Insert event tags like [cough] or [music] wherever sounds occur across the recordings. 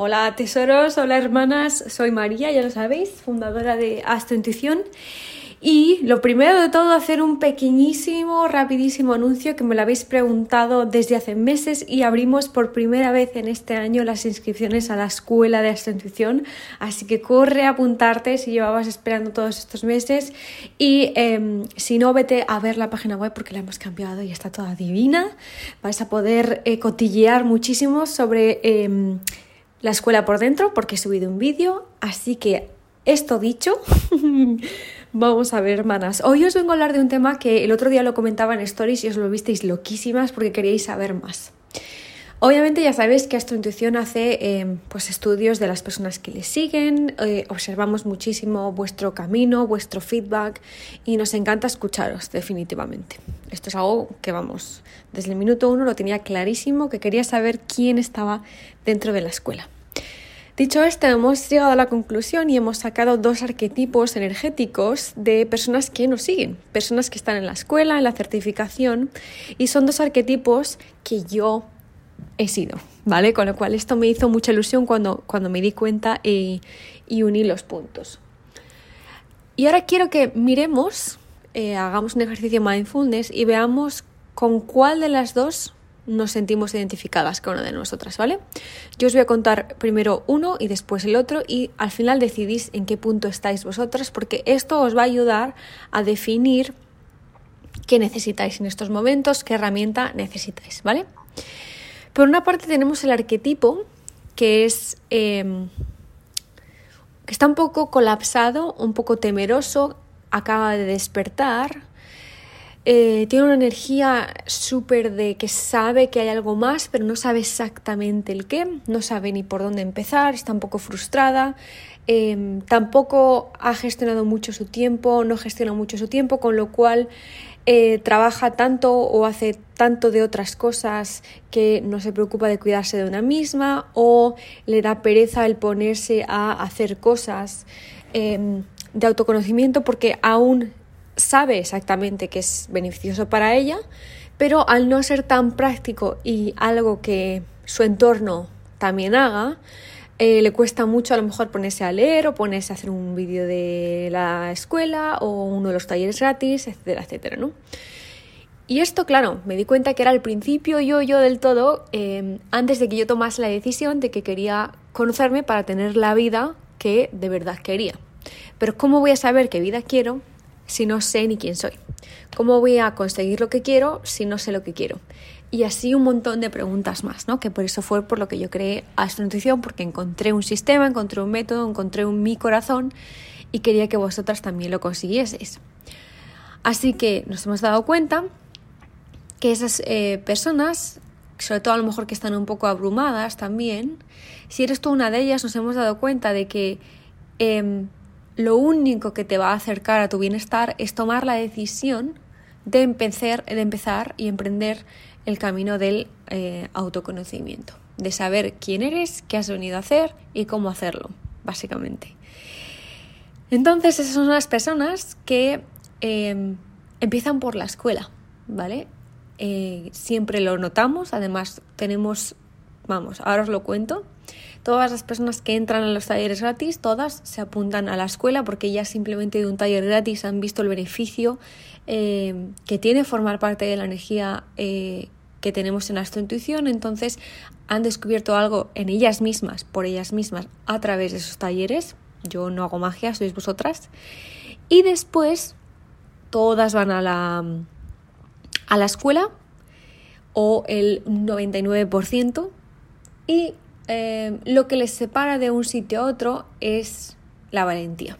Hola tesoros, hola hermanas, soy María, ya lo sabéis, fundadora de Astro Intuición. Y lo primero de todo, hacer un pequeñísimo, rapidísimo anuncio que me lo habéis preguntado desde hace meses y abrimos por primera vez en este año las inscripciones a la escuela de Intuición. Así que corre a apuntarte si llevabas esperando todos estos meses y em, si no, vete a ver la página web porque la hemos cambiado y está toda divina. Vais a poder eh, cotillear muchísimo sobre em, la escuela por dentro porque he subido un vídeo. Así que esto dicho... [laughs] Vamos a ver, hermanas. Hoy os vengo a hablar de un tema que el otro día lo comentaba en Stories y os lo visteis loquísimas porque queríais saber más. Obviamente ya sabéis que Astrointuición hace eh, pues estudios de las personas que le siguen, eh, observamos muchísimo vuestro camino, vuestro feedback y nos encanta escucharos definitivamente. Esto es algo que vamos, desde el minuto uno lo tenía clarísimo, que quería saber quién estaba dentro de la escuela. Dicho esto, hemos llegado a la conclusión y hemos sacado dos arquetipos energéticos de personas que nos siguen, personas que están en la escuela, en la certificación, y son dos arquetipos que yo he sido, ¿vale? Con lo cual esto me hizo mucha ilusión cuando, cuando me di cuenta y, uní los puntos. Y ahora quiero que miremos, eh, hagamos un ejercicio mindfulness y veamos con cuál de las dos nos sentimos identificadas con una de nosotras, ¿vale? Yo os voy a contar primero uno y después el otro y al final decidís en qué punto estáis vosotras porque esto os va a ayudar a definir qué necesitáis en estos momentos, qué herramienta necesitáis, ¿vale? Por una parte tenemos el arquetipo que es... Em, que está un poco colapsado, un poco temeroso, acaba de despertar, eh, tiene una energía súper de que sabe que hay algo más, pero no sabe exactamente el qué, no sabe ni por dónde empezar, está un poco frustrada, em, tampoco ha gestionado mucho su tiempo, no gestiona mucho su tiempo, con lo cual eh, trabaja tanto o hace tanto de otras cosas que no se preocupa de cuidarse de una misma o le da pereza el ponerse a hacer cosas em, de autoconocimiento porque aún sabe exactamente que es beneficioso para ella, pero al no ser tan práctico y algo que su entorno también haga, eh, le cuesta mucho a lo mejor ponerse a leer o ponerse a hacer un vídeo de la escuela o uno de los talleres gratis, etcétera, etcétera, ¿no? Y esto, claro, me di cuenta que era al principio yo, yo del todo, eh, antes de que yo tomase la decisión de que quería conocerme para tener la vida que de verdad quería. Pero ¿cómo voy a saber qué vida quiero si no sé ni quién soy? ¿Cómo voy a conseguir lo que quiero si no sé lo que quiero? Y así un montón de preguntas más, ¿no? Que por eso fue por lo que yo creé Astronutrición, porque encontré un sistema, encontré un método, encontré un mi corazón y quería que vosotras también lo consiguieseis. Así que nos hemos dado cuenta que esas eh, personas, sobre todo a lo mejor que están un poco abrumadas también, si eres tú una de ellas, nos hemos dado cuenta de que em, lo único que te va a acercar a tu bienestar es tomar la decisión de empezar, de empezar y emprender el camino del eh, autoconocimiento, de saber quién eres, qué has venido a hacer y cómo hacerlo, básicamente. Entonces, esas son las personas que em, empiezan por la escuela, ¿vale? Eh, siempre lo notamos, además tenemos, vamos, ahora os lo cuento, Todas las personas que entran a los talleres gratis, todas se apuntan a la escuela porque ya simplemente de un taller gratis han visto el beneficio eh, que tiene formar parte de la energía eh, que tenemos en la intuición. Entonces han descubierto algo en ellas mismas, por ellas mismas, a través de esos talleres. Yo no hago magia, sois vosotras. Y después todas van a la, a la escuela o el 99% y eh, lo que les separa de un sitio a otro es la valentía.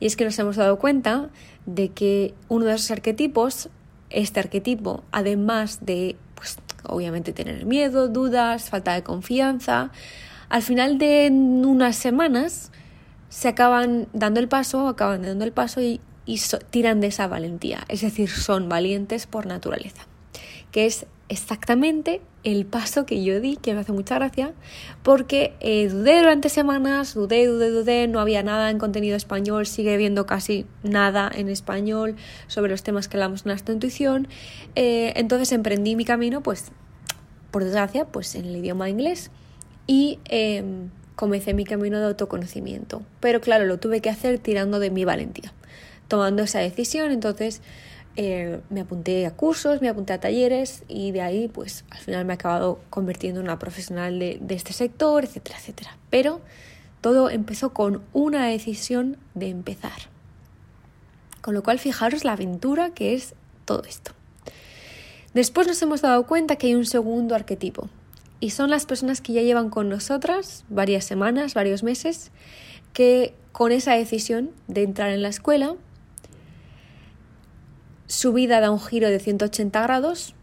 Y es que nos hemos dado cuenta de que uno de esos arquetipos, este arquetipo, además de, pues, obviamente tener miedo, dudas, falta de confianza, al final de unas semanas se acaban dando el paso, acaban dando el paso y, tiran de esa valentía. Es decir, son valientes por naturaleza, que es exactamente el paso que yo di, que me hace mucha gracia, porque eh, dudé durante semanas, dudé, dudé, dudé, no había nada en contenido español, sigue habiendo casi nada en español sobre los temas que hablamos en esta intuición, eh, entonces emprendí mi camino, pues, por desgracia, pues en el idioma inglés. y em, comencé mi camino de autoconocimiento. Pero claro, lo tuve que hacer tirando de mi valentía, tomando esa decisión. Entonces eh, me apunté a cursos, me apunté a talleres y de ahí pues al final me he acabado convirtiendo en una profesional de, de este sector, etcétera, etcétera. Pero todo empezó con una decisión de empezar. Con lo cual fijaros la aventura que es todo esto. Después nos hemos dado cuenta que hay un segundo arquetipo y son las personas que ya llevan con nosotras varias semanas, varios meses, que con esa decisión de entrar en la escuela su vida da un giro de 180 grados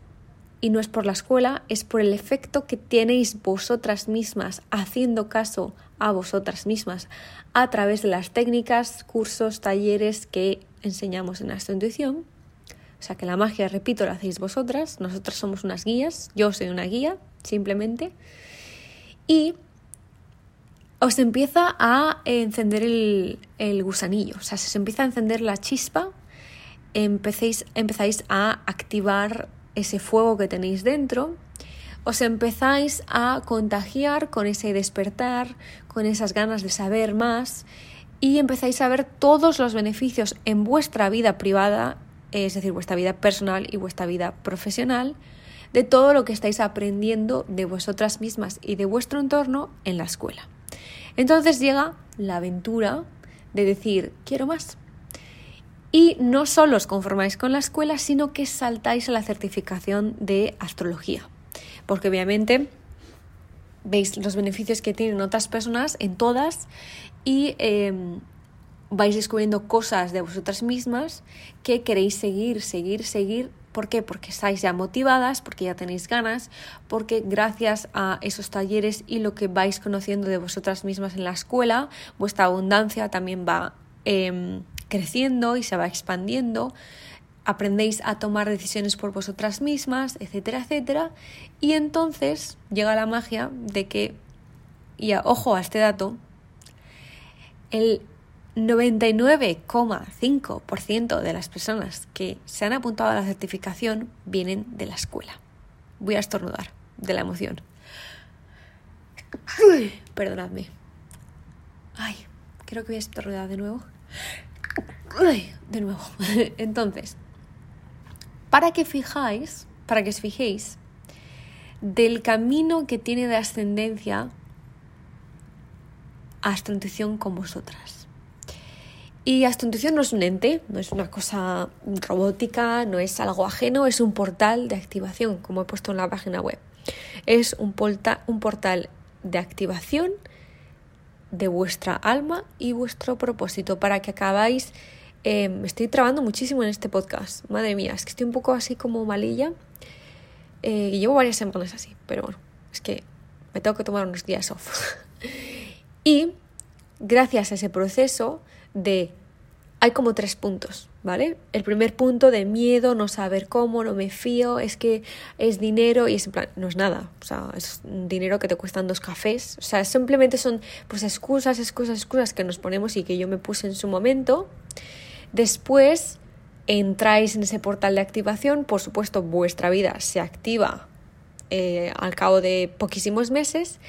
y no es por la escuela, es por el efecto que tenéis vosotras mismas haciendo caso a vosotras mismas a través de las técnicas, cursos, talleres que enseñamos en la intuición. O sea que la magia, repito, la hacéis vosotras, nosotras somos unas guías, yo soy una guía, simplemente. Y os empieza a encender el, el gusanillo, o sea, se empieza a encender la chispa empezáis a activar ese fuego que tenéis dentro, os empezáis a contagiar con ese despertar, con esas ganas de saber más y empezáis a ver todos los beneficios en vuestra vida privada, es decir, vuestra vida personal y vuestra vida profesional, de todo lo que estáis aprendiendo de vosotras mismas y de vuestro entorno en la escuela. Entonces llega la aventura de decir, quiero más, y no solo os conformáis con la escuela, sino que saltáis a la certificación de astrología. Porque obviamente veis los beneficios que tienen otras personas en todas y em, vais descubriendo cosas de vosotras mismas que queréis seguir, seguir, seguir. ¿Por qué? Porque estáis ya motivadas, porque ya tenéis ganas, porque gracias a esos talleres y lo que vais conociendo de vosotras mismas en la escuela, vuestra abundancia también va eh, creciendo y se va expandiendo, aprendéis a tomar decisiones por vosotras mismas, etcétera, etcétera, y entonces llega la magia de que, y ojo a este dato, el 99,5% de las personas que se han apuntado a la certificación vienen de la escuela. Voy a estornudar de la emoción. perdonadme. Ay, creo que voy a estornudar de nuevo de nuevo. [laughs] Entonces, para que fijáis, para que os fijéis del camino que tiene de ascendencia Astrointuición con vosotras. Y Astrointuición no es un ente, no es una cosa robótica, no es algo ajeno, es un portal de activación, como he puesto en la página web. Es un, un portal de activación de vuestra alma y vuestro propósito para que acabáis... Me estoy trabando muchísimo en este podcast. Madre mía, es que estoy un poco así como malilla. Eh, y llevo varias semanas así, pero bueno, es que me tengo que tomar unos días off. [laughs] y gracias a ese proceso de... Hay como tres puntos. ¿vale? El primer punto de miedo, no saber cómo, no me fío, es que es dinero y es en plan, no es nada, o sea, es dinero que te cuestan dos cafés, o sea, simplemente son pues excusas, excusas, excusas que nos ponemos y que yo me puse en su momento. Después entráis en ese portal de activación, por supuesto vuestra vida se activa eh, al cabo de poquísimos meses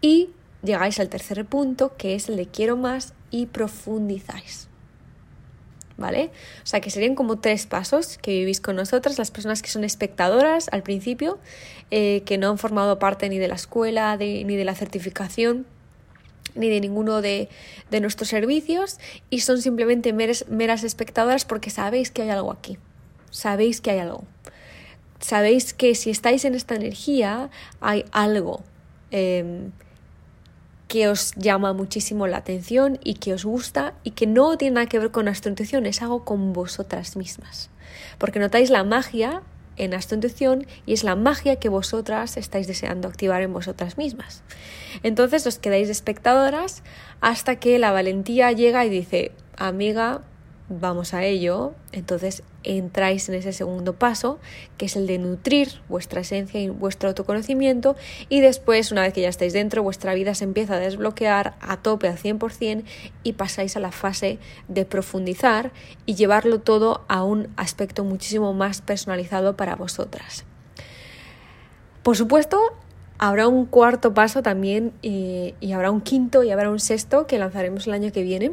y llegáis al tercer punto que es el de quiero más y profundizáis. ¿vale? O sea que serían como tres pasos que vivís con nosotras, las personas que son espectadoras al principio, eh, que no han formado parte ni de la escuela, ni de la certificación, ni de ninguno de, nuestros servicios y son simplemente meras, espectadoras porque sabéis que hay algo aquí, sabéis que hay algo. Sabéis que si estáis en esta energía hay algo em, que os llama muchísimo la atención y que os gusta y que no tiene nada que ver con astrointuición, es algo con vosotras mismas. Porque notáis la magia en astrointuición y es la magia que vosotras estáis deseando activar en vosotras mismas. Entonces os quedáis espectadoras hasta que la valentía llega y dice, amiga, vamos a ello, entonces entráis en ese segundo paso, que es el de nutrir vuestra esencia y vuestro autoconocimiento, y después, una vez que ya estáis dentro, vuestra vida se empieza a desbloquear a tope al 100% y pasáis a la fase de profundizar y llevarlo todo a un aspecto muchísimo más personalizado para vosotras. Por supuesto, Habrá un cuarto paso también y, y habrá un quinto y habrá un sexto que lanzaremos el año que viene.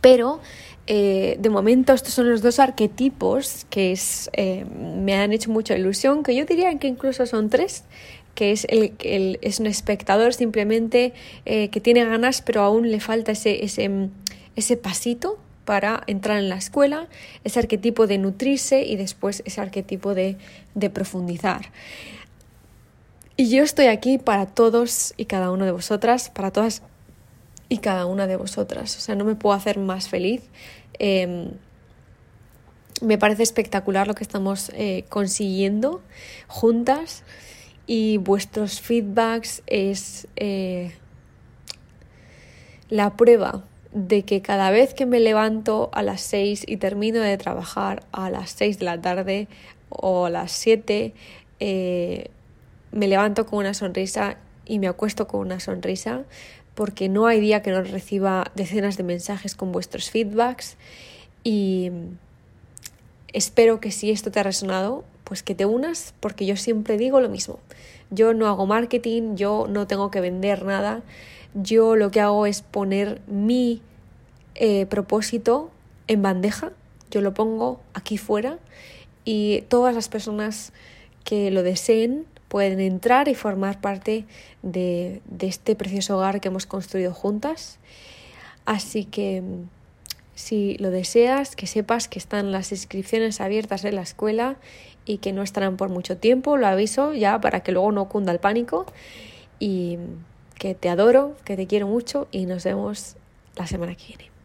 Pero eh, de momento estos son los dos arquetipos que eh, me han hecho mucha ilusión, que yo diría que incluso son tres, que es, el es un espectador simplemente eh, que tiene ganas pero aún le falta ese, ese, ese pasito para entrar en la escuela, ese arquetipo de nutrirse y después ese arquetipo de, de profundizar. Y yo estoy aquí para todos y cada uno de vosotras, para todas y cada una de vosotras. O sea, no me puedo hacer más feliz. Em, me parece espectacular lo que estamos eh, consiguiendo juntas y vuestros feedbacks es eh, la prueba de que cada vez que me levanto a las 6 y termino de trabajar a las 6 de la tarde o a las 7, eh, me levanto con una sonrisa y me acuesto con una sonrisa porque no hay día que no reciba decenas de mensajes con vuestros feedbacks. Y espero que si esto te ha resonado, pues que te unas porque yo siempre digo lo mismo. Yo no hago marketing, yo no tengo que vender nada, yo lo que hago es poner mi eh, propósito en bandeja, yo lo pongo aquí fuera y todas las personas que lo deseen pueden entrar y formar parte de, este precioso hogar que hemos construido juntas. Así que si lo deseas, que sepas que están las inscripciones abiertas en la escuela y que no estarán por mucho tiempo, lo aviso ya para que luego no cunda el pánico y que te adoro, que te quiero mucho y nos vemos la semana que viene.